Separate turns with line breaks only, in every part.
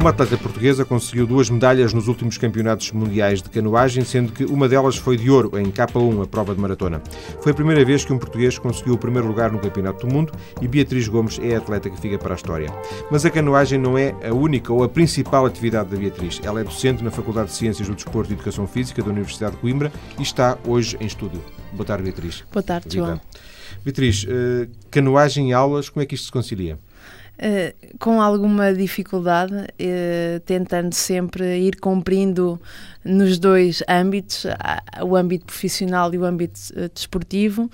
Uma atleta portuguesa conseguiu duas medalhas nos últimos campeonatos mundiais de canoagem, sendo que uma delas foi de ouro em K1, a prova de maratona. Foi a primeira vez que um português conseguiu o primeiro lugar no Campeonato do Mundo e Beatriz Gomes é a atleta que fica para a história. Mas a canoagem não é a única ou a principal atividade da Beatriz. Ela é docente na Faculdade de Ciências do Desporto e Educação Física da Universidade de Coimbra e está hoje em estúdio. Boa tarde, Beatriz.
Boa tarde, João.
Beatriz, eh, canoagem e aulas, como é que isto se concilia?
Uh, com alguma dificuldade, uh, tentando sempre ir cumprindo nos dois âmbitos, o âmbito profissional e o âmbito uh, desportivo.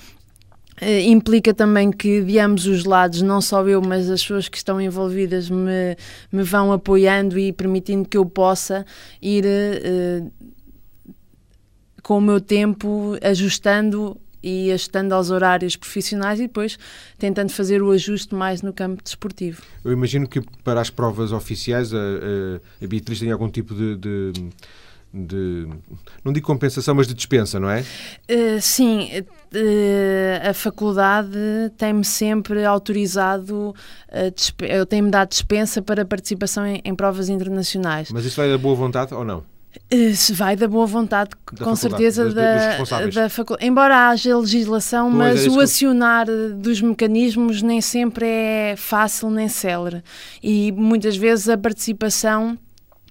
implica também que de ambos os lados, não só eu, mas as pessoas que estão envolvidas me, me vão apoiando e permitindo que eu possa ir com o meu tempo ajustando e ajustando aos horários profissionais e depois tentando fazer o ajuste mais no campo desportivo.
Eu imagino que para as provas oficiais a, a, a Beatriz tem algum tipo de, de de, não digo compensação, mas de dispensa, não é?
Uh, sim, uh, a faculdade tem-me sempre autorizado, uh, tenho-me dado dispensa para participação em, em, provas internacionais.
Mas isso vai da boa vontade ou não?
Eh, se vai da boa vontade, da com certeza, da, da faculdade. Embora haja legislação, pois mas é o acionar que... dos mecanismos nem sempre é fácil nem célere. E muitas vezes a participação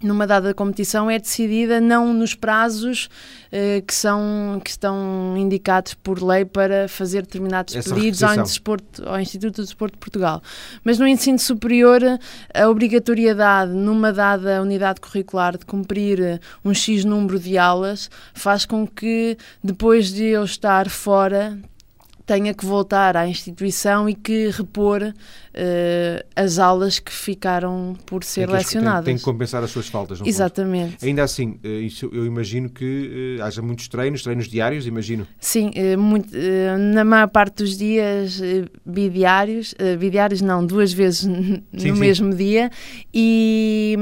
numa dada competição é decidida não nos prazos uh, que, são, que estão indicados por lei para fazer determinados Essa pedidos ao, Desporto, ao Instituto do Desporto de Portugal. Mas no ensino superior, a obrigatoriedade numa dada unidade curricular de cumprir um X número de aulas faz com que depois de eu estar fora tenha que voltar à instituição e que repor uh, as aulas que ficaram por ser tem lecionadas.
Tem, tem, que compensar as suas faltas, não
Exatamente.
Ainda assim, uh, isso, eu imagino que uh, haja muitos treinos, treinos diários, imagino.
Sim, muito, na maior parte dos dias bidiários, bidiários não, duas vezes sim, no sim. mesmo dia e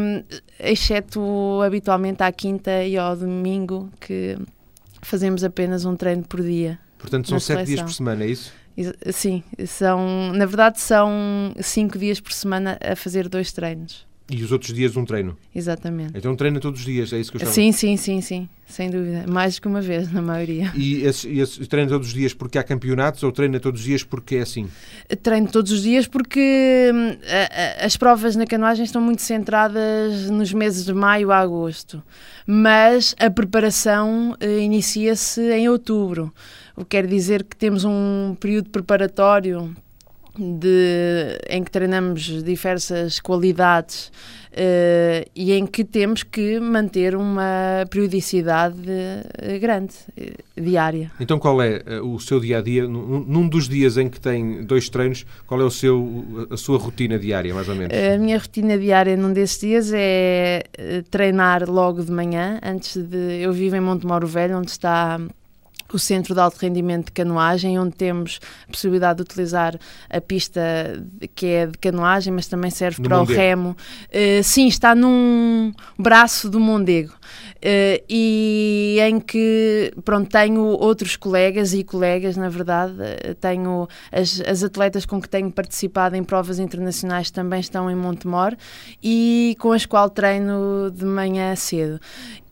exceto habitualmente à quinta e ao domingo que fazemos apenas um treino por dia.
Portanto, são sete dias por semana, é isso?
Sim, são, na verdade são cinco dias por semana a fazer dois treinos.
E os outros dias um treino?
Exatamente.
Então treina todos os dias, é isso que eu estava
Sim, sim, sim, sim, sem dúvida. Mais do que uma vez, na maioria.
E esse, esse, treina todos os dias porque há campeonatos ou treina todos os dias porque é assim?
Treino todos os dias porque hum, a, a, as provas na canoagem estão muito centradas nos meses de maio a agosto, mas a preparação uh, inicia-se em outubro. O que quer dizer que temos um período preparatório de, em que treinamos diversas qualidades uh, e em que temos que manter uma periodicidade uh, grande, uh, diária.
Então, qual é o seu dia a dia? Num dos dias em que tem dois treinos, qual é o seu, a sua rotina diária, mais ou menos?
A minha rotina diária num desses dias é treinar logo de manhã, antes de. Eu vivo em Montemoro Velho, onde está o Centro de Alto Rendimento de Canoagem, onde temos a possibilidade de utilizar a pista que é de canoagem, mas também serve para Mondego. o remo. Uh, sim, está num braço do Mondego. Uh, e em que pronto, tenho outros colegas e colegas, na verdade, uh, tenho as, as atletas com que tenho participado em provas internacionais também estão em Montemor e com as quais treino de manhã cedo.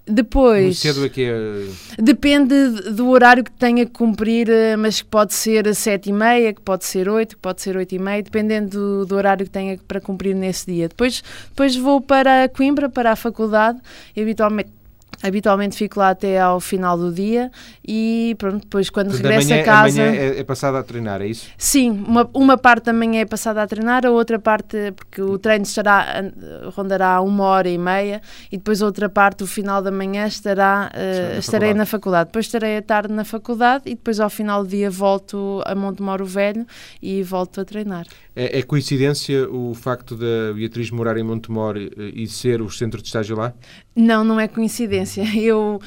Depois.
cedo é que é.
Depende do horário que tenha que cumprir, eh, mas que pode ser sete e meia, que pode ser oito, que pode ser oito e meia, dependendo do, do, horário que tenha para cumprir nesse dia. Depois, depois vou para Coimbra, para a faculdade, habitualmente Habitualmente fico lá até ao final do dia e pronto, depois quando regresso a casa.
A é, é passada a treinar, é isso?
Sim, uma, uma parte da manhã é passada a treinar, a outra parte, porque o treino estará, rondará uma hora e meia e depois a outra parte, o final da manhã, estará, uh, na estarei faculdade. na faculdade. Depois estarei a tarde na faculdade e depois ao final do dia volto a Montemoro Velho e volto a treinar.
É, é coincidência o facto da Beatriz morar em Montemor e ser o centro de estágio lá?
Não, não é coincidência. Eu,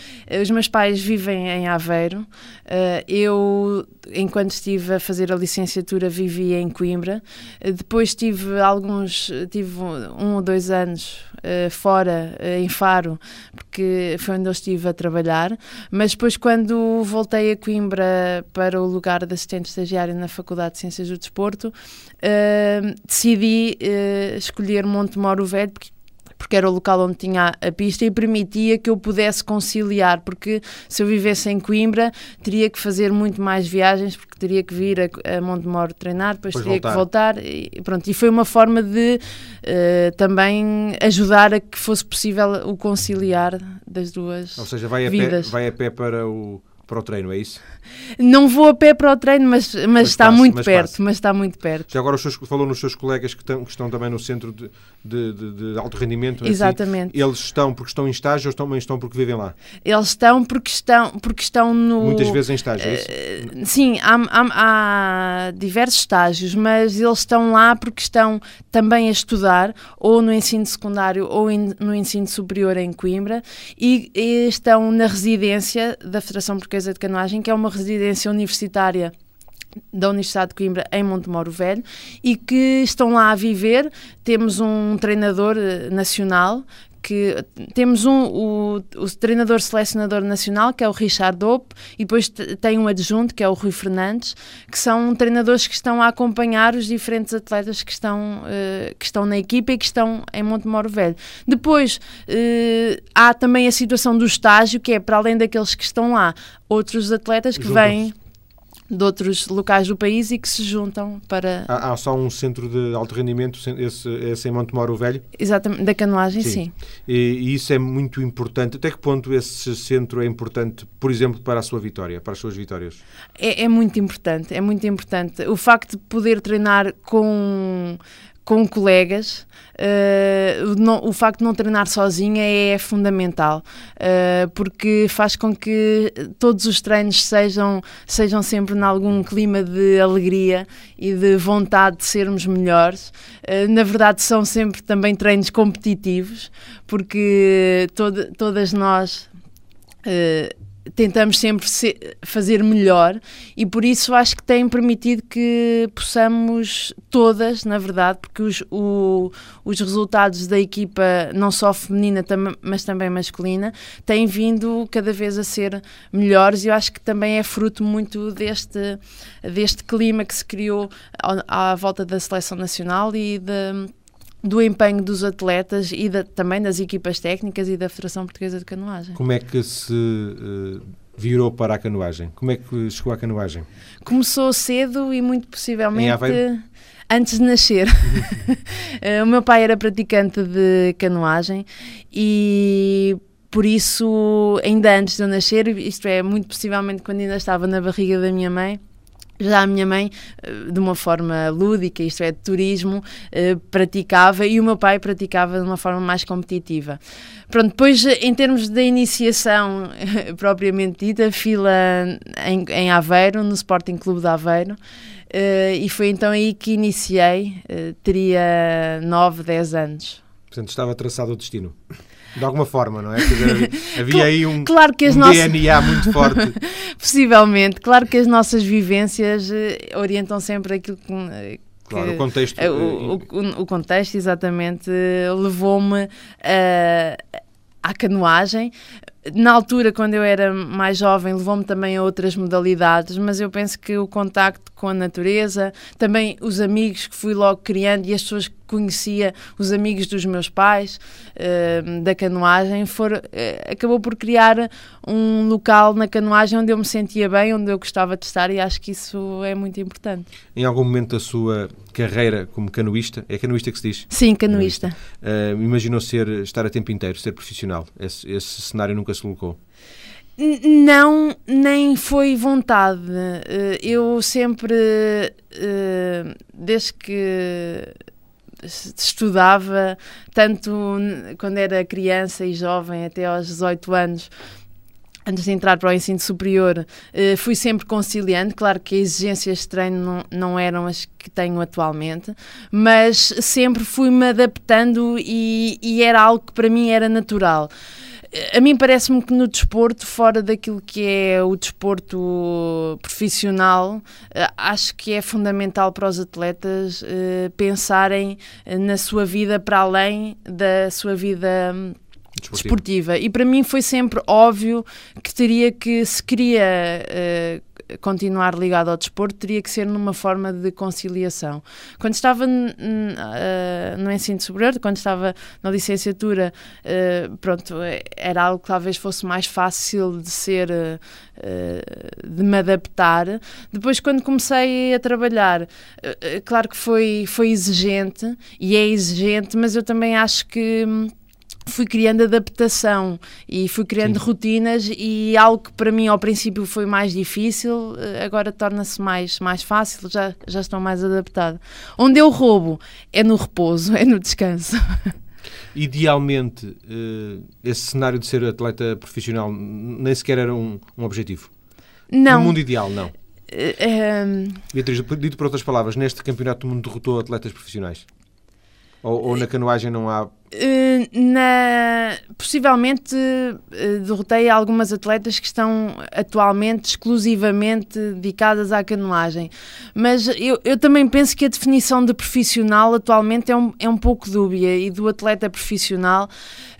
os meus pais vivem em Aveiro. Eh, eu, enquanto estive a fazer a licenciatura, vivi em Coimbra. Eh, depois tive alguns, tive um ou dois anos eh, fora, em Faro, porque foi onde eu estive a trabalhar. Mas depois, quando voltei a Coimbra para o lugar de assistente estagiário na Faculdade de Ciências do Desporto, decidi escolher Montemoro Velho, porque porque era o local onde tinha a pista e permitia que eu pudesse conciliar, porque se eu vivesse em Coimbra, teria que fazer muito mais viagens, porque teria que vir a, a Montemor treinar, depois, depois teria voltar. que voltar, e, pronto, e foi uma forma de uh, também ajudar a que fosse possível o conciliar das duas
Ou seja, vai
vidas.
A pé, vai a pé para o para o treino, é isso?
Não vou a pé para o treino, mas, mas, mas está muito mas perto, mas está muito perto.
Já agora seus, falou nos seus colegas que estão, que estão também no centro de, de, de, de alto rendimento.
É assim? Exatamente.
Assim, eles estão porque estão em estágio ou também estão porque vivem lá?
Eles estão porque estão, porque estão no...
Muitas vezes em estágio, é isso?
Uh, sim, há, há, há diversos estágios, mas eles estão lá porque estão também a estudar, ou no ensino secundário ou in, no ensino superior em Coimbra, e, e estão na residência da Federação Portuguesa de Canoagem, que é uma residência universitária da Universidade de Coimbra em Montemoro Velho e que estão lá a viver. Temos um treinador eh, nacional que temos um, o, o, treinador selecionador nacional, que é o Richard Dope, e depois tem um adjunto, que é o Rui Fernandes, que são treinadores que estão a acompanhar os diferentes atletas que estão, uh, que estão na equipa e que estão em Montemoro Velho. Depois uh, há também a situação do estágio, que é para além daqueles que estão lá, outros atletas que vêm de outros locais do país e que se juntam para...
Há, há só um centro de alto rendimento, esse, esse em Montemoro Velho?
Exatamente, da canoagem, sim. sim.
E, e, isso é muito importante. Até que ponto esse centro é importante, por exemplo, para a sua vitória, para as suas vitórias?
É, é muito importante, é muito importante. O facto de poder treinar com com colegas, uh, não, o facto de não treinar sozinha é, fundamental, uh, porque faz com que todos os treinos sejam, sejam sempre em algum clima de alegria e de vontade de sermos melhores. Uh, na verdade, são sempre também treinos competitivos, porque todo, todas nós tentamos sempre ser, fazer melhor e por isso acho que tem permitido que possamos todas, na verdade, porque os, o, os resultados da equipa, não só feminina, tam, mas também masculina, têm vindo cada vez a ser melhores e eu acho que também é fruto muito deste, deste clima que se criou à, à volta da seleção nacional e de do empenho dos atletas e da, também das equipas técnicas e da Federação Portuguesa de Canoagem.
Como é que se uh, virou para a canoagem? Como é que chegou à canoagem?
Começou cedo e muito possivelmente antes de nascer. Eh, o meu pai era praticante de canoagem e por isso, ainda antes de eu nascer, isto é, muito possivelmente quando ainda estava na barriga da minha mãe, já a minha mãe, eh, de uma forma lúdica, isto é, de turismo, eh, praticava e o meu pai praticava de uma forma mais competitiva. Pronto, depois, em termos da iniciação propriamente dita, fila em, em Aveiro, no Sporting Clube de Aveiro, eh, e foi então aí que iniciei, teria 9, 10 anos.
Portanto, estava traçado o destino. De alguma forma, não é? Dizer, havia aí um,
claro que as
um
nossas...
DNA muito forte.
Possivelmente. Claro que as nossas vivências eh, orientam sempre aquilo que.
Eh, claro, o contexto.
O, o, o contexto, exatamente, levou-me à canoagem. Na altura, quando eu era mais jovem, levou-me também a outras modalidades, mas eu penso que o contacto com a natureza, também os amigos que fui logo criando e as pessoas que conhecia, os amigos dos meus pais uh, da canoagem, for, uh, acabou por criar um local na canoagem onde eu me sentia bem, onde eu gostava de estar e acho que isso é muito importante.
Em algum momento da sua carreira como canoísta, é canoísta que se diz?
Sim, canoísta.
Uh, imaginou ser, estar a tempo inteiro, ser profissional? Esse, esse cenário nunca se colocou?
Não, nem foi vontade. Eh, eu sempre, eh, desde que estudava, tanto quando era criança e jovem, até aos 18 anos, antes de entrar para o ensino superior, eh, fui sempre conciliando. Claro que as exigências de treino não, não eram as que tenho atualmente, mas sempre fui-me adaptando e, e era algo que para mim era natural a mim parece-me que no desporto, fora daquilo que é o desporto profissional, eh, acho que é fundamental para os atletas uh, pensarem eh, na sua vida para além da sua vida hum, desportiva. E para mim foi sempre óbvio que teria que, se queria uh, continuar ligado ao desporto, teria que ser numa forma de conciliação. Quando estava uh, no ensino superior, quando estava na licenciatura, uh, pronto, era algo que talvez fosse mais fácil de ser, uh, de me adaptar. Depois, quando comecei a trabalhar, claro que foi, foi exigente e é exigente, mas eu também acho que fui criando adaptação e fui criando Sim. rotinas e algo que para mim ao princípio foi mais difícil, eh, agora torna-se mais, mais fácil, já, já estou mais adaptada. Onde eu roubo é no repouso, é no descanso.
Idealmente, eh, esse cenário de ser atleta profissional nem sequer era um, um objetivo?
Não.
No mundo ideal, não? Uh, Beatriz, dito por outras palavras, neste campeonato do mundo derrotou atletas profissionais? Ou, ou na canoagem não há?
Eh, na, possivelmente eh, derrotei algumas atletas que estão atualmente exclusivamente dedicadas à canoagem, mas eu, eu também penso que a definição de profissional atualmente é um, é um pouco dúbia e do atleta profissional.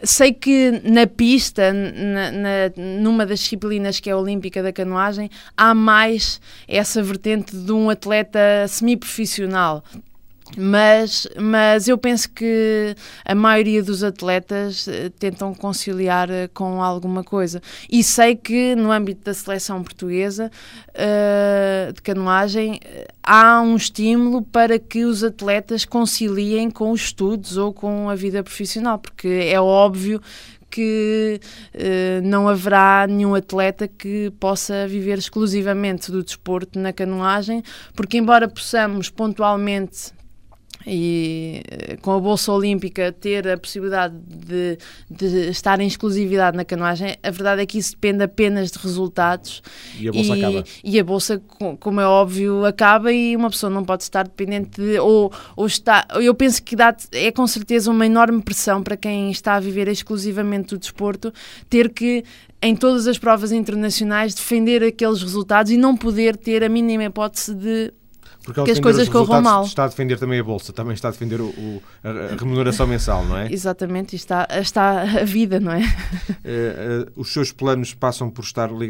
Sei que na pista, na, na, numa das disciplinas que é a olímpica da canoagem, há mais essa vertente de um atleta semi-profissional mas, mas eu penso que a maioria dos atletas uh, tentam conciliar uh, com alguma coisa. E sei que no âmbito da seleção portuguesa uh, de canoagem há um estímulo para que os atletas conciliem com os estudos ou com a vida profissional, porque é óbvio que não haverá nenhum atleta que possa viver exclusivamente do desporto na canoagem, porque embora possamos pontualmente e eh, com a Bolsa Olímpica ter a possibilidade de, de, estar em exclusividade na canoagem, a verdade é que isso depende apenas de resultados.
E a Bolsa e, acaba.
E a Bolsa, como é óbvio, acaba e uma pessoa não pode estar dependente de. Ou, ou está, eu penso que dá, é com certeza uma enorme pressão para quem está a viver exclusivamente do desporto ter que em todas as provas internacionais defender aqueles resultados e não poder ter a mínima hipótese de porque que as coisas corram mal.
Está a defender também a Bolsa, também está a defender o, o, a remuneração mensal, não é?
Exatamente, está, está a vida, não é?
Uh, uh, os seus planos passam por estar uh,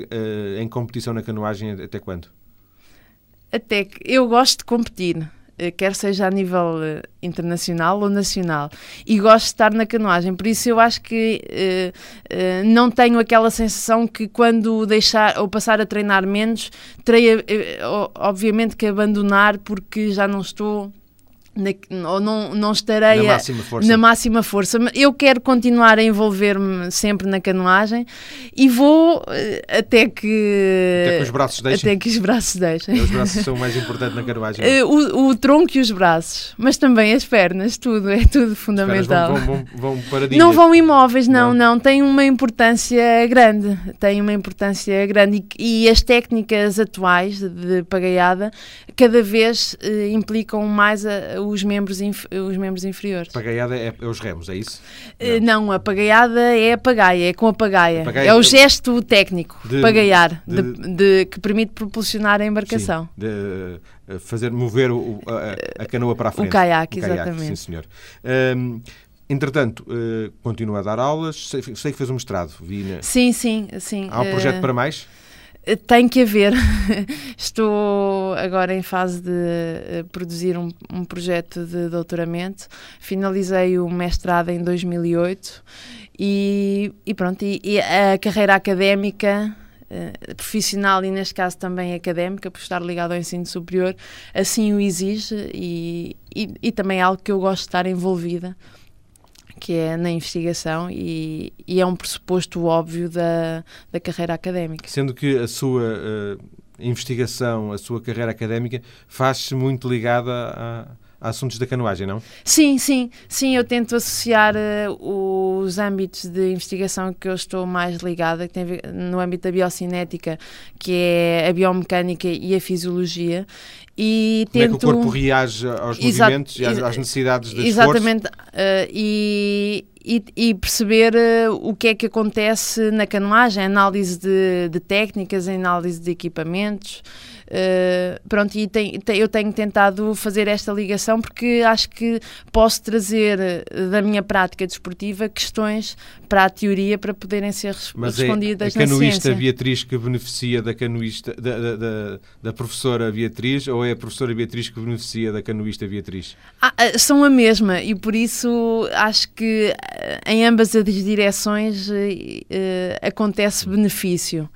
em competição na canoagem até quando?
Até que eu gosto de competir. Eh, quer seja a nível uh, internacional ou nacional, e gosto de estar na canoagem. Por isso eu acho que uh, não tenho aquela sensação que quando deixar ou passar a treinar menos, terei obviamente que abandonar porque já não estou na, ou não, não estarei
na máxima, força.
na máxima força. Eu quero continuar a envolver-me sempre na canoagem e vou eh, até que.
Até que os braços deixem.
Até que os braços deixem.
Os braços são o mais importante na canoagem.
Eh, o, o, tronco e os braços, mas também as pernas, tudo, é tudo fundamental.
Vão, vão, vão, vão
Não vão imóveis, não, não, não. Tem uma importância grande. Tem uma importância grande e, e as técnicas atuais de pagaiada cada vez uh, implicam mais a, os membros, os membros inferiores.
Pagaiada é, é os remos, é isso?
Uh, não. a pagaiada é a pagaia, é com a pagaia. A pagaia é o gesto técnico, de, pagaiar, de, de, que permite propulsionar a embarcação.
Sim, de uh, fazer mover o, a, a, canoa para a frente.
O caiaque, exatamente. sim,
senhor. Um, Entretanto, uh, continua a dar aulas. Sei, sei, que fez um mestrado, vi na...
Sim, sim, sim.
Há um projeto uh, para mais?
Tem que haver. Estou agora em fase de eh, produzir um, um, projeto de doutoramento. Finalizei o mestrado em 2008 e, e pronto. E, e a carreira académica Uh, profissional e neste caso também académica, por estar ligado ao ensino superior, assim o exige e, e, e também é algo que eu gosto de estar envolvida que é na investigação e, e, é um pressuposto óbvio da, da carreira académica.
Sendo que a sua uh, investigação, a sua carreira académica faz-se muito ligada a, assuntos da canoagem, não?
Sim, sim, sim, eu tento associar uh, os âmbitos de investigação que eu estou mais ligada, que tem ver, no âmbito da biocinética, que é a biomecânica e a fisiologia, e
Como tento... é que o corpo reage aos Exato, movimentos e às, às necessidades de
Exatamente, uh, e, e, e, perceber uh, o que é que acontece na canoagem, análise de, de técnicas, análise de equipamentos, Uh, pronto, e tem, tem, eu tenho tentado fazer esta ligação porque acho que posso trazer da minha prática desportiva questões para a teoria para poderem ser Mas é respondidas
é a canoísta Beatriz que beneficia da canoísta da, da, da, da, professora Beatriz ou é a professora Beatriz que beneficia da canoísta Beatriz?
Ah, ah são a mesma e por isso acho que em ambas as direções uh, acontece benefício.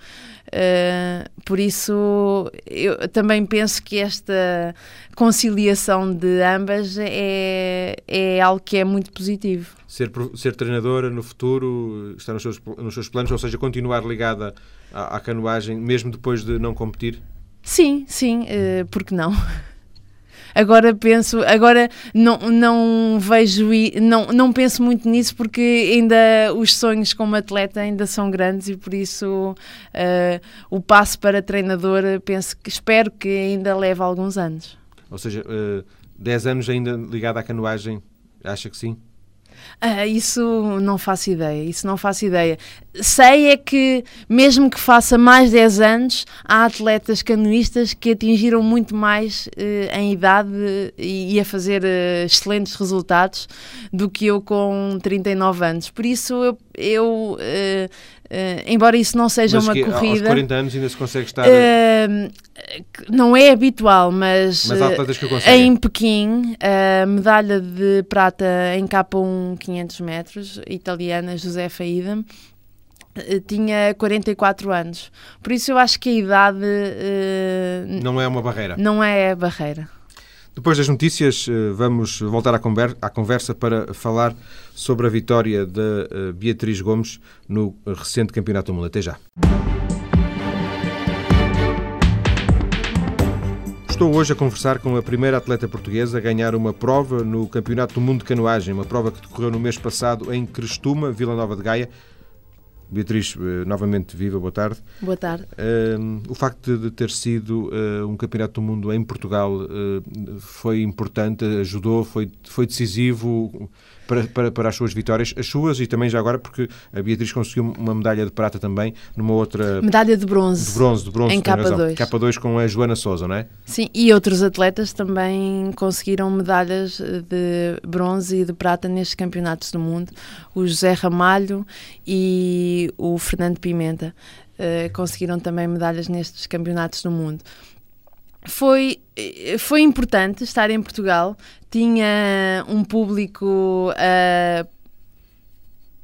Uh, por isso, eu também penso que esta conciliação de ambas é, é algo que é muito positivo.
Ser, ser treinadora no futuro está nos seus, nos seus planos, ou seja, continuar ligada à, à canoagem, mesmo depois de não competir?
Sim, sim, uh, porque não? Agora penso, agora não, não vejo, não, não penso muito nisso porque ainda os sonhos como atleta ainda são grandes e por isso uh, o passo para treinador penso que espero que ainda leve alguns anos.
Ou seja, uh, eh, 10 anos ainda ligado à canoagem, acha que sim?
Ah, isso não faço ideia, isso não faço ideia. Sei é que, mesmo que faça mais 10 anos, há atletas canoístas que atingiram muito mais uh, em idade e, e a fazer uh, excelentes resultados do que eu com 39 anos. Por isso, eu, eu uh, Uh, embora isso não seja
mas
uma que, corrida. Aos
40 anos ainda se consegue estar. Uh,
não é habitual, mas, mas uh, em Pequim, a medalha de prata em K1 500 metros, italiana Josefa Idem, tinha 44 anos. Por isso eu acho que a idade.
não é uma barreira.
Não é barreira.
Depois das notícias, eh, vamos voltar à conversa para falar sobre a vitória de eh, Beatriz Gomes no recente Campeonato do Mundo. Até já. Estou hoje a conversar com a primeira atleta portuguesa a ganhar uma prova no Campeonato do Mundo de Canoagem, uma prova que decorreu no mês passado em Crestuma, Vila Nova de Gaia. Beatriz, eh, novamente viva, boa tarde.
Boa tarde.
Uh, o facto de ter sido uh, um campeonato do mundo em Portugal uh, foi importante, ajudou, foi, foi decisivo para, para, para as suas vitórias, as suas e também já agora, porque a Beatriz conseguiu uma medalha de prata também numa outra.
Medalha de bronze.
De bronze, de bronze.
Em K2.
K2 com a Joana Souza, não é?
Sim, e outros atletas também conseguiram medalhas de bronze e de prata nestes campeonatos do mundo. O José Ramalho e o Fernando Pimenta. Uh, conseguiram também medalhas nestes campeonatos do mundo foi, foi importante estar em Portugal. Tinha um público a,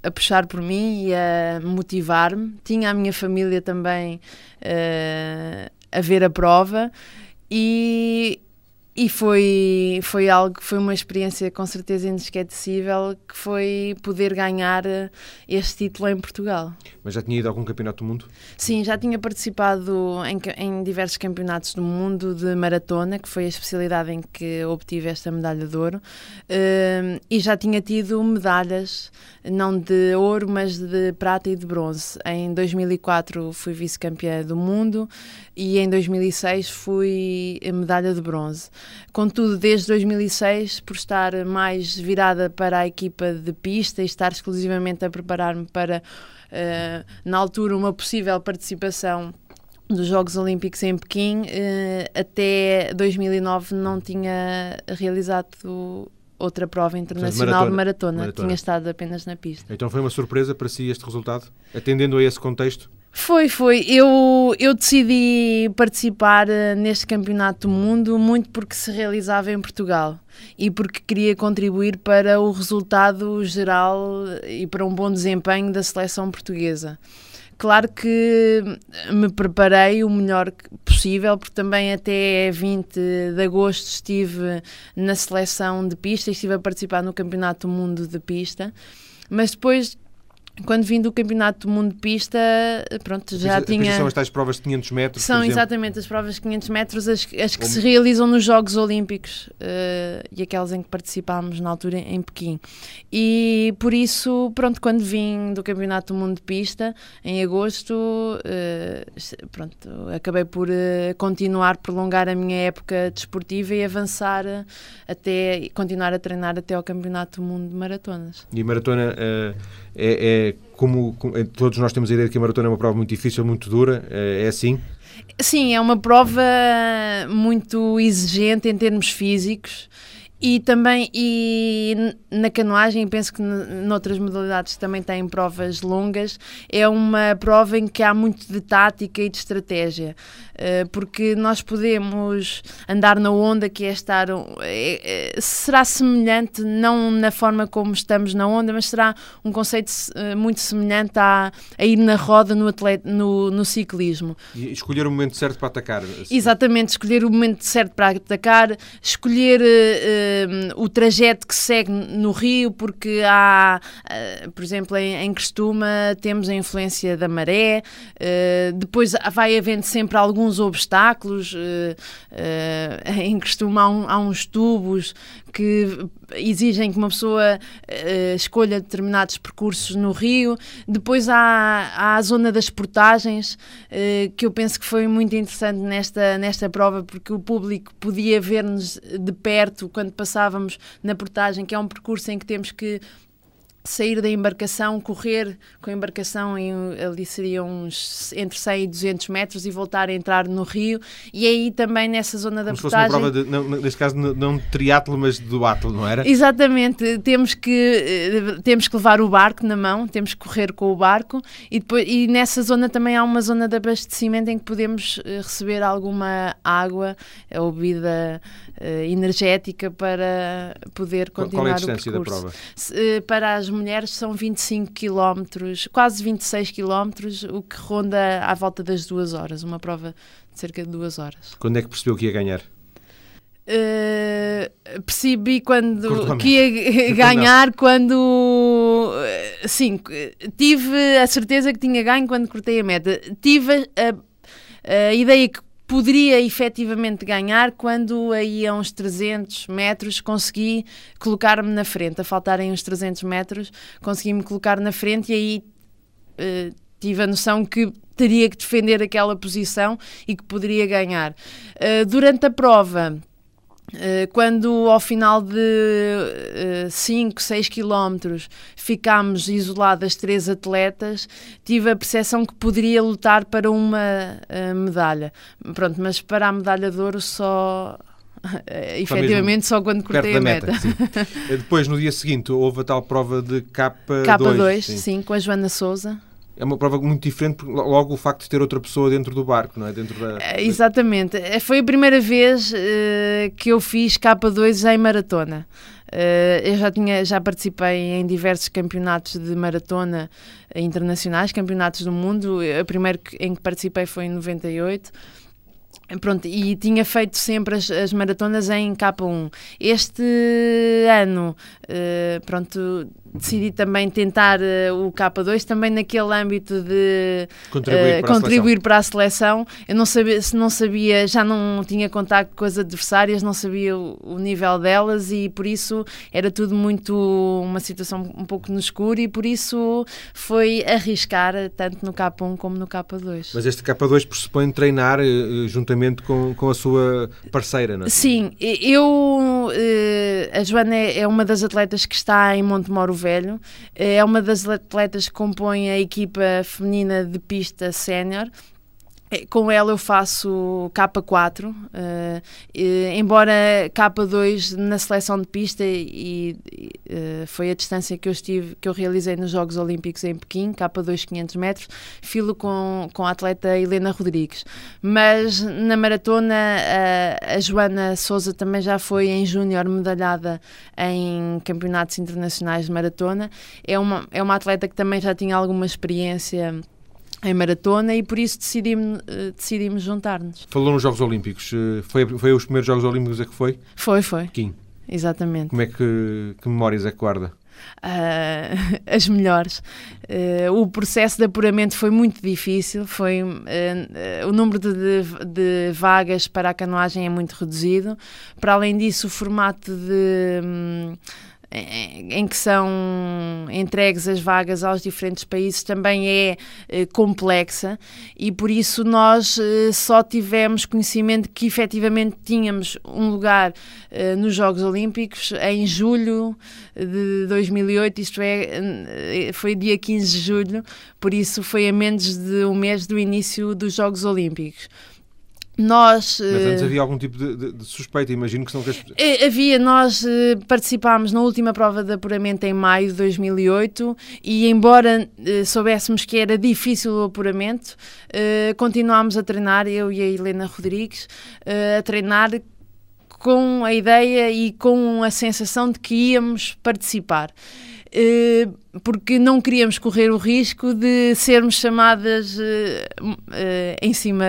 a puxar por mim e a motivar-me. Tinha a minha família também uh, a ver a prova. E e foi, foi algo, foi uma experiência com certeza inesquecível que foi poder ganhar eh, este título em Portugal.
Mas já tinha ido a algum campeonato do mundo?
Sim, já tinha participado em, em diversos campeonatos do mundo de maratona, que foi a especialidade em que obtive esta medalha de ouro, uh, e já tinha tido medalhas, não de ouro, mas de prata e de bronze. Em 2004 fui vice-campeã do mundo e em 2006 fui medalha de bronze. Contudo, desde 2006, por estar mais virada para a equipa de pista e estar exclusivamente a preparar-me para, uh, na altura, uma possível participação dos Jogos Olímpicos em Pequim, uh, até 2009 não tinha realizado outra prova internacional maratona, de maratona. maratona. Tinha estado apenas na pista.
Então foi uma surpresa para si este resultado, atendendo a esse contexto?
Foi, foi. Eu, eu decidi participar uh, neste Campeonato do Mundo muito porque se realizava em Portugal e porque queria contribuir para o resultado geral e para um bom desempenho da seleção portuguesa. Claro que me preparei o melhor possível, porque também até 20 de agosto estive na seleção de pista, estive a participar no Campeonato do Mundo de Pista, mas depois quando vim do Campeonato do Mundo de Pista, pronto, já
a
tinha...
São as tais provas de 500 metros,
São exatamente as provas de 500 metros, as, as que se realizam nos Jogos Olímpicos uh, e aquelas em que participámos na altura em Pequim. E por isso, pronto, quando vim do Campeonato do Mundo de Pista, em agosto, uh, pronto, acabei por uh, continuar, prolongar a minha época desportiva e avançar até, continuar a treinar até ao Campeonato do Mundo de Maratonas.
E maratona é, é É, como, como, todos nós temos a ideia de que a maratona é uma prova muito difícil, muito dura, é assim?
Sim, é uma prova muito exigente em termos físicos e também e na canoagem, penso que noutras modalidades também têm provas longas, é uma prova em que há muito de tática e de estratégia, eh, porque nós podemos andar na onda que é estar. É, é, será semelhante, não na forma como estamos na onda, mas será um conceito eh, muito semelhante a, a ir na roda no, atleta, no, no ciclismo.
E escolher o momento certo para atacar.
Exatamente, escolher o momento certo para atacar, escolher. Uh, o trajeto que segue no rio, porque há, uh, por exemplo, em, em temos a influência da maré, uh, depois vai havendo sempre alguns obstáculos, em Crestuma há, um, há uns tubos que exigem que uma pessoa uh, escolha determinados percursos no Rio. Depois há, há a zona das portagens, uh, que eu penso que foi muito interessante nesta, nesta prova, porque o público podia ver-nos de perto quando passávamos na portagem, que é um percurso em que temos que sair da embarcação, correr com a embarcação em, ali seriam uns entre 100 e 200 metros e voltar a entrar no rio e aí também nessa zona da
Como
portagem...
Se fosse uma prova, de, não, neste caso não de triatlo, mas de duatlo, não era?
Exatamente, temos que, eh, temos que levar o barco na mão, temos que correr com o barco e, depois, e nessa zona também há uma zona de abastecimento em que podemos eh, receber alguma água ou bebida uh, energética para poder continuar Qual é a
distância
da
prova?
Para as mulheres são 25 km, quase 26 km, o que ronda à volta das duas horas, uma prova de cerca de duas horas.
Quando é que percebeu que ia ganhar?
Uh, percebi quando que ia ganhar quando sim tive a certeza que tinha ganho quando cortei a meta tive a, a ideia que poderia efetivamente ganhar quando aí a uns 300 metros consegui colocar-me na frente, a faltarem uns 300 metros, consegui-me colocar na frente e aí uh, tive a noção que teria que defender aquela posição e que poderia ganhar. Uh, durante a prova quando ao final de 5, uh, 6 quilómetros ficámos isoladas três atletas, tive a percepção que poderia lutar para uma uh, medalha. Pronto, mas para a medalha de ouro só efetivamente só quando cortei a meta.
meta Depois, no dia seguinte, houve a tal prova de K2.
K2, sim, sim com a Joana Souza
é uma prova muito diferente, porque logo o facto de ter outra pessoa dentro do barco, não é? Dentro da...
É, exatamente. É, foi a primeira vez uh, que eu fiz K2 em maratona. Uh, eu já, tinha, já participei em diversos campeonatos de maratona internacionais, campeonatos do mundo. O primeiro em que participei foi em 98. Pronto, e tinha feito sempre as, as maratonas em K1. Este ano, uh, pronto, decidi também tentar uh, o K2 também naquele âmbito de
contribuir, uh, para,
contribuir
a
para, a seleção. Eu não sabia, se não sabia, já não tinha contacto com as adversárias, não sabia o, o, nível delas e por isso era tudo muito uma situação um pouco no escuro e por isso foi arriscar tanto no K1 como no K2.
Mas este K2 pressupõe treinar uh, juntamente com, com a sua parceira, não é?
Sim, eu a Joana é, é uma das atletas que está em Montemoro Velho. É uma das atletas que compõe a equipa feminina de pista sénior. É, com ela eu faço K4, uh, eh, embora K2 na seleção de pista e, uh, foi a distância que eu estive, que eu realizei nos Jogos Olímpicos em Pequim, K2 500 metros, filo com, com a atleta Helena Rodrigues. Mas na maratona a, a Joana Souza também já foi em júnior medalhada em campeonatos internacionais de maratona. É uma, é uma atleta que também já tinha alguma experiência em maratona e por isso decidimos, uh, decidimos juntar-nos.
Falou nos Jogos Olímpicos. Uh, foi, foi os primeiros Jogos Olímpicos a que foi?
Foi, foi.
Kim.
Exatamente.
Como é que, que memórias é que guarda?
Uh, as melhores. Uh, o processo de apuramento foi muito difícil, foi, uh, o número de, de, de, vagas para a canoagem é muito reduzido. Para além disso, o formato de. Um, em que são entregues as vagas aos diferentes países também é eh, complexa e por isso nós eh, só tivemos conhecimento que efetivamente tínhamos um lugar eh, nos Jogos Olímpicos em julho de 2008, isto é, foi dia 15 de julho, por isso foi a menos de um mês do início dos Jogos Olímpicos.
Nós, Mas antes eh, havia algum tipo de, de, de suspeita, imagino que são...
Eh, havia, nós eh, participámos na última prova de apuramento em maio de 2008 e embora soubéssemos que era difícil o apuramento, continuámos a treinar, eu e a Helena Rodrigues, a treinar com a ideia e com a sensação de que íamos participar. Eh, porque não queríamos correr o risco de sermos chamadas eh, eh, em cima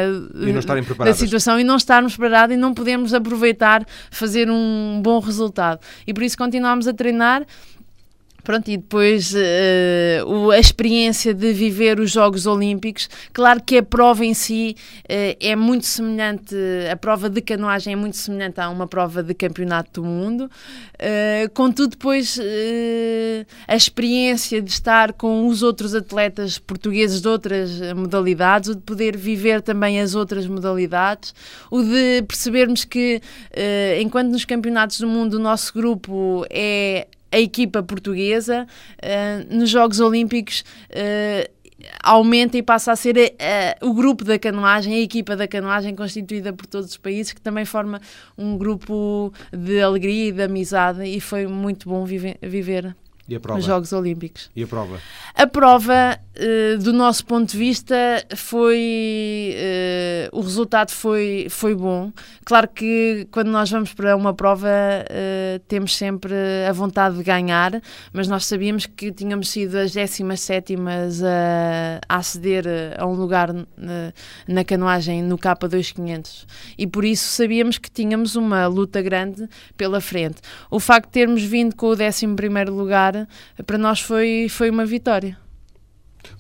da situação e não estarmos preparados e não podermos aproveitar, fazer um bom resultado. E por isso continuámos a treinar Pronto, e depois uh, a experiência de viver os Jogos Olímpicos. Claro que a prova em si uh, é muito semelhante, a prova de canoagem é muito semelhante a uma prova de campeonato do mundo. Uh, contudo, depois a experiência de estar com os outros atletas portugueses de outras modalidades, o de poder viver também as outras modalidades, o de percebermos que enquanto nos campeonatos do mundo o nosso grupo é a equipa portuguesa uh, nos Jogos Olímpicos uh, aumenta e passa a ser uh, o grupo da canoagem, a equipa da canoagem constituída por todos os países, que também forma um grupo de alegria e de amizade e foi muito bom vive viver os Jogos Olímpicos.
E a prova?
A prova, uh, do nosso ponto de vista, foi. Uh, o resultado foi, foi bom. Claro que quando nós vamos para uma prova uh, temos sempre a vontade de ganhar, mas nós sabíamos que tínhamos sido as 17 a, a aceder a um lugar na, na canoagem no K2500 e por isso sabíamos que tínhamos uma luta grande pela frente. O facto de termos vindo com o 11 lugar para nós foi, foi uma vitória.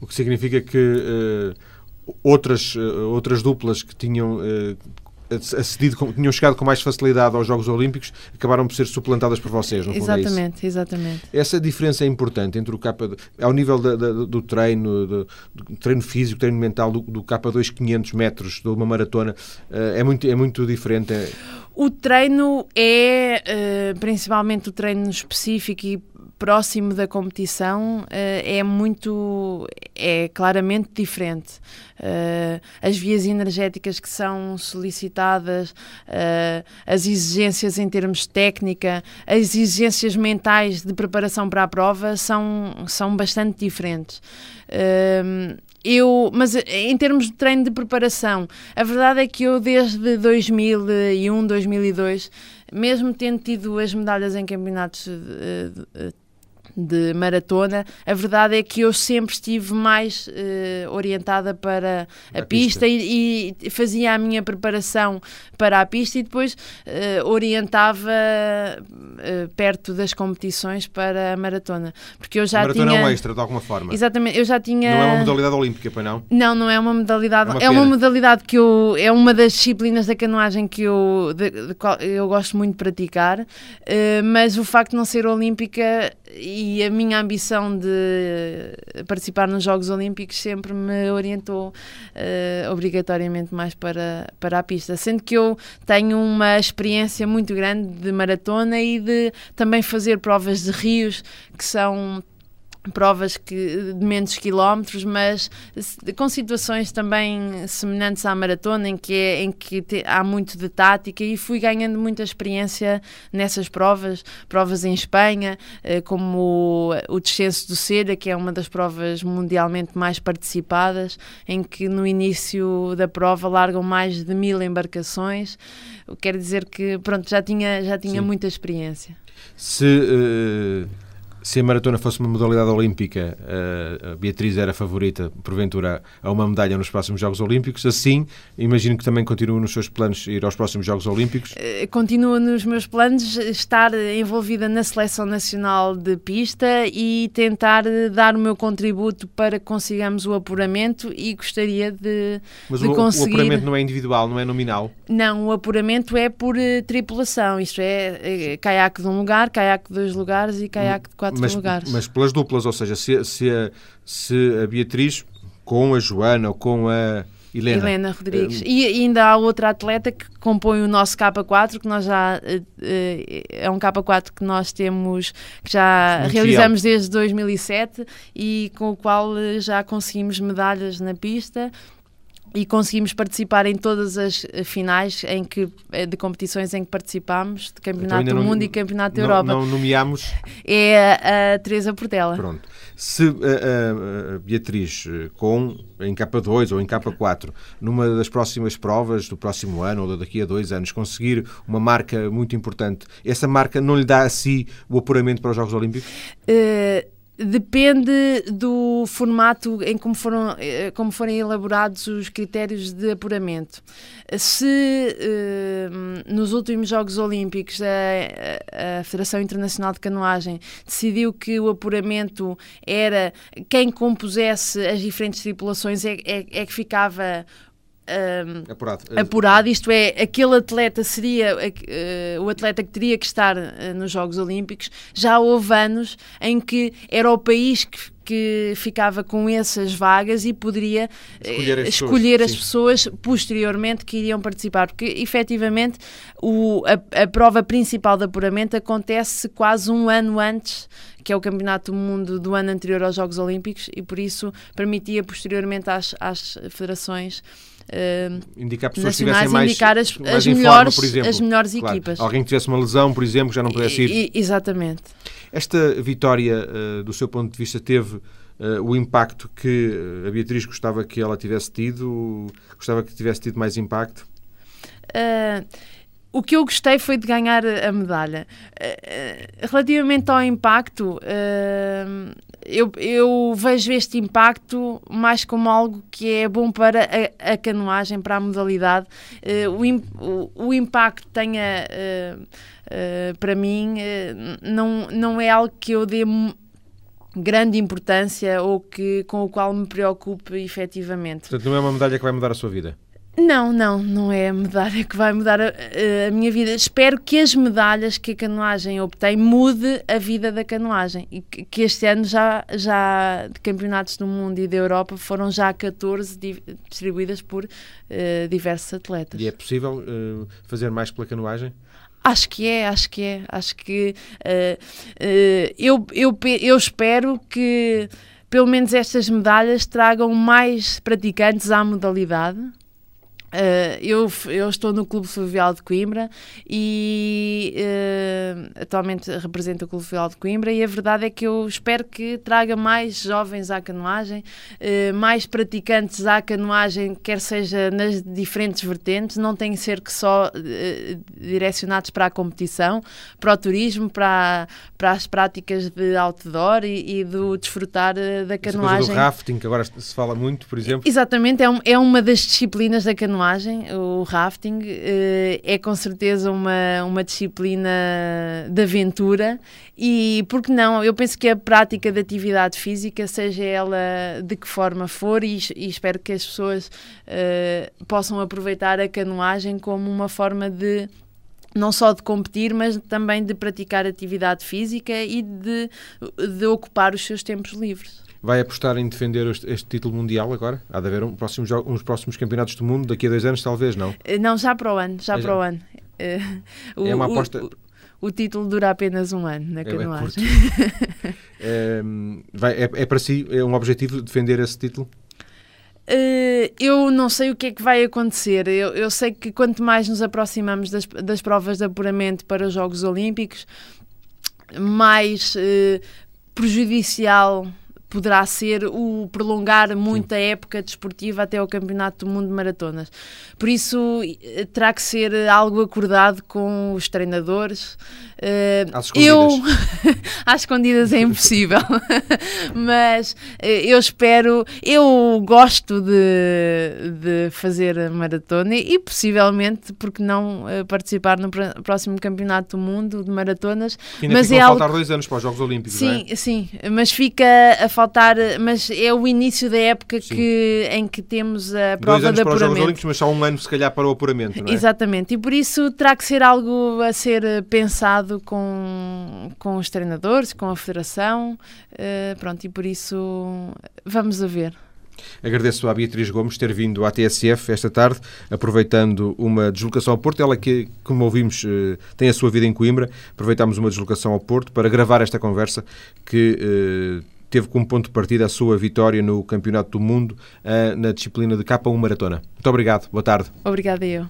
O que significa que uh, outras, uh, outras duplas que tinham uh, acedido, tinham chegado com mais facilidade aos Jogos Olímpicos, acabaram por ser suplantadas por vocês, não
é Exatamente, é exatamente.
Essa diferença é importante entre o K, ao nível da, da, do treino, do, do, treino físico, treino mental do, do K2 500 metros, de uma maratona, é muito, é muito diferente. É...
O treino é, principalmente o treino específico e próximo da competição uh, é muito, é claramente diferente. Uh, as vias energéticas que são solicitadas, uh, as exigências em termos de técnica, as exigências mentais de preparação para a prova são, são bastante diferentes. eu, mas em termos de treino de preparação, a verdade é que eu desde 2001, 2002, mesmo tendo tido as medalhas em campeonatos maratona, a verdade é que eu sempre estive mais uh, orientada para a, a pista, pista. E, e, fazia a minha preparação para a pista e depois uh, orientava uh, perto das competições para a maratona. Porque eu já
a maratona
tinha...
é um extra, de alguma forma.
Exatamente, eu já tinha...
Não é uma modalidade olímpica, pois não?
Não, não é uma modalidade... É uma, é uma modalidade que eu... É uma das disciplinas da canoagem que eu, de, de qual eu gosto muito de praticar, mas o facto de não ser olímpica e a minha ambição de participar nos Jogos Olímpicos sempre me orientou uh, obrigatoriamente mais para, para a pista, sendo que eu tenho uma experiência muito grande de maratona e de também fazer provas de rios que são provas que, de menos quilómetros, mas com situações também semelhantes à maratona, em que, é, em que te, há muito de tática e fui ganhando muita experiência nessas provas, provas em Espanha, eh, como o, o descenso do Seda, que é uma das provas mundialmente mais participadas, em que no início da prova largam mais de mil embarcações, quer dizer que pronto, já tinha, já tinha muita experiência.
Se... Uh se a maratona fosse uma modalidade olímpica, a Beatriz era favorita, porventura, a uma medalha nos próximos Jogos Olímpicos. Assim, imagino que também continua nos seus planos ir aos próximos Jogos Olímpicos.
Eh, continua nos meus planos estar envolvida na Seleção Nacional de Pista e tentar dar o meu contributo para que consigamos o apuramento e gostaria de,
Mas
de
o,
conseguir...
o apuramento não é individual, não é nominal?
Não, o apuramento é por uh, tripulação, isto é caiaque de um lugar, caiaque de dois lugares e caiaque de quatro
mas,
lugares.
Mas pelas duplas, ou seja, se, se, a, se a Beatriz com a Joana ou com a Helena.
Helena Rodrigues. Uh, e ainda há outra atleta que compõe o nosso K4, que nós já uh, é um K4 que nós temos, que já realizamos fiel. desde 2007 e com o qual já conseguimos medalhas na pista e conseguimos participar em todas as eh, finais em que, eh, de competições em que participamos, de Campeonato então, do Mundo e Campeonato da Europa.
Não nomeamos?
É a, Teresa Portela.
Pronto. Se a, a, a, Beatriz eh, com em K2 ou em K4, numa das próximas provas do próximo ano ou daqui a dois anos, conseguir uma marca muito importante, essa marca não lhe dá a si o apuramento para os Jogos Olímpicos?
Uh, Depende do formato em como foram, eh, como forem elaborados os critérios de apuramento. Se eh, nos últimos Jogos Olímpicos a, a, Federação Internacional de Canoagem decidiu que o apuramento era quem compusesse as diferentes tripulações é, é, é que ficava um, apurado. apurado, isto é, aquele atleta seria uh, o atleta que teria que estar uh, nos Jogos Olímpicos. Já houve anos em que era o país que, que ficava com essas vagas e poderia escolher as, escolher pessoas, as pessoas, posteriormente que iriam participar, porque efetivamente o, a, a prova principal de apuramento acontece quase um ano antes que é o Campeonato do Mundo do ano anterior aos Jogos Olímpicos e por isso permitia posteriormente às, às federações
indicar pessoas que tivessem mais,
indicar as,
mais
as melhores,
forma,
as melhores claro. equipas.
Alguém que tivesse uma lesão, por exemplo, já não pudesse ir.
Exatamente.
Esta vitória, uh, do seu ponto de vista, teve uh, o impacto que a Beatriz gostava que ela tivesse tido? Gostava que tivesse tido mais impacto?
Uh, o que eu gostei foi de ganhar a medalha. Relativamente ao impacto, eu, eu, vejo este impacto mais como algo que é bom para a, a canoagem, para a modalidade. Uh, o, o, o, impacto tenha, para mim, não, não é algo que eu dê grande importância ou que, com o qual me preocupe efetivamente.
Portanto, não é uma medalha que vai mudar a sua vida?
Não, não, não é a medalha que vai mudar a, a, minha vida. Espero que as medalhas que a canoagem obtém mude a vida da canoagem e que, este ano já, já de campeonatos do mundo e da Europa foram já 14 di, distribuídas por uh, diversos atletas.
E é possível uh, fazer mais pela canoagem?
Acho que é, acho que é. Acho que uh, eu, eu, eu espero que pelo menos estas medalhas tragam mais praticantes à modalidade Uh, eu, eu estou no Clube Fluvial de Coimbra e uh, atualmente represento o Clube Fluvial de Coimbra e a verdade é que eu espero que traga mais jovens à canoagem, uh, mais praticantes à canoagem, quer seja nas diferentes vertentes, não tem que ser que só direcionados para a competição, para o turismo, para, para as práticas de outdoor e, e do desfrutar da canoagem. Essa
coisa do rafting, que agora se fala muito, por exemplo.
Exatamente, é, um, é uma das disciplinas da canoagem o rafting, eh, é com certeza uma, uma disciplina de aventura e, porque não, eu penso que a prática de atividade física, seja ela de que forma for, e, e espero que as pessoas uh, possam aproveitar a canoagem como uma forma de não só de competir, mas também de praticar atividade física e de, de ocupar os seus tempos livres.
Vai apostar em defender este, este, título mundial agora? Há de haver um próximo, uns próximos campeonatos do mundo daqui a dois anos, talvez, não?
Eh, não, já para o ano, já é para já. o ano.
Uh, é uma aposta...
O, o, título dura apenas um ano na é, é canoagem.
É, é, é, é para si é um objetivo defender esse título?
Uh, eu não sei o que é que vai acontecer. Eu, eu sei que quanto mais nos aproximamos das, das provas de apuramento para os Jogos Olímpicos, mais prejudicial poderá ser o prolongar muito Sim. a época desportiva até ao Campeonato do Mundo de Maratonas. Por isso, terá que ser algo acordado com os treinadores.
Uh, às eu
às escondidas é impossível, mas uh, eu espero. Eu gosto de, de fazer maratona e possivelmente, porque não participar no próximo Campeonato do Mundo de Maratonas.
ainda mas é algo... faltar dois anos para os Jogos Olímpicos,
sim,
é?
Sim, mas fica a faltar. Mas é o início da época que, em que temos a prova
dois anos
de
para
apuramento.
os Jogos Olímpicos, mas só um ano, se calhar, para o apuramento, é?
Exatamente, e por isso terá que ser algo a ser pensado com, com os treinadores, com a federação, uh, pronto, e por isso vamos a ver.
Agradeço à Beatriz Gomes ter vindo à TSF esta tarde, aproveitando uma deslocação ao Porto. Ela que, como ouvimos, eh, tem a sua vida em Coimbra. Aproveitámos uma deslocação ao Porto para gravar esta conversa que eh, teve como ponto de partida a sua vitória no Campeonato do Mundo na disciplina de K1 Maratona. Muito obrigado. Boa tarde.
Obrigada eu.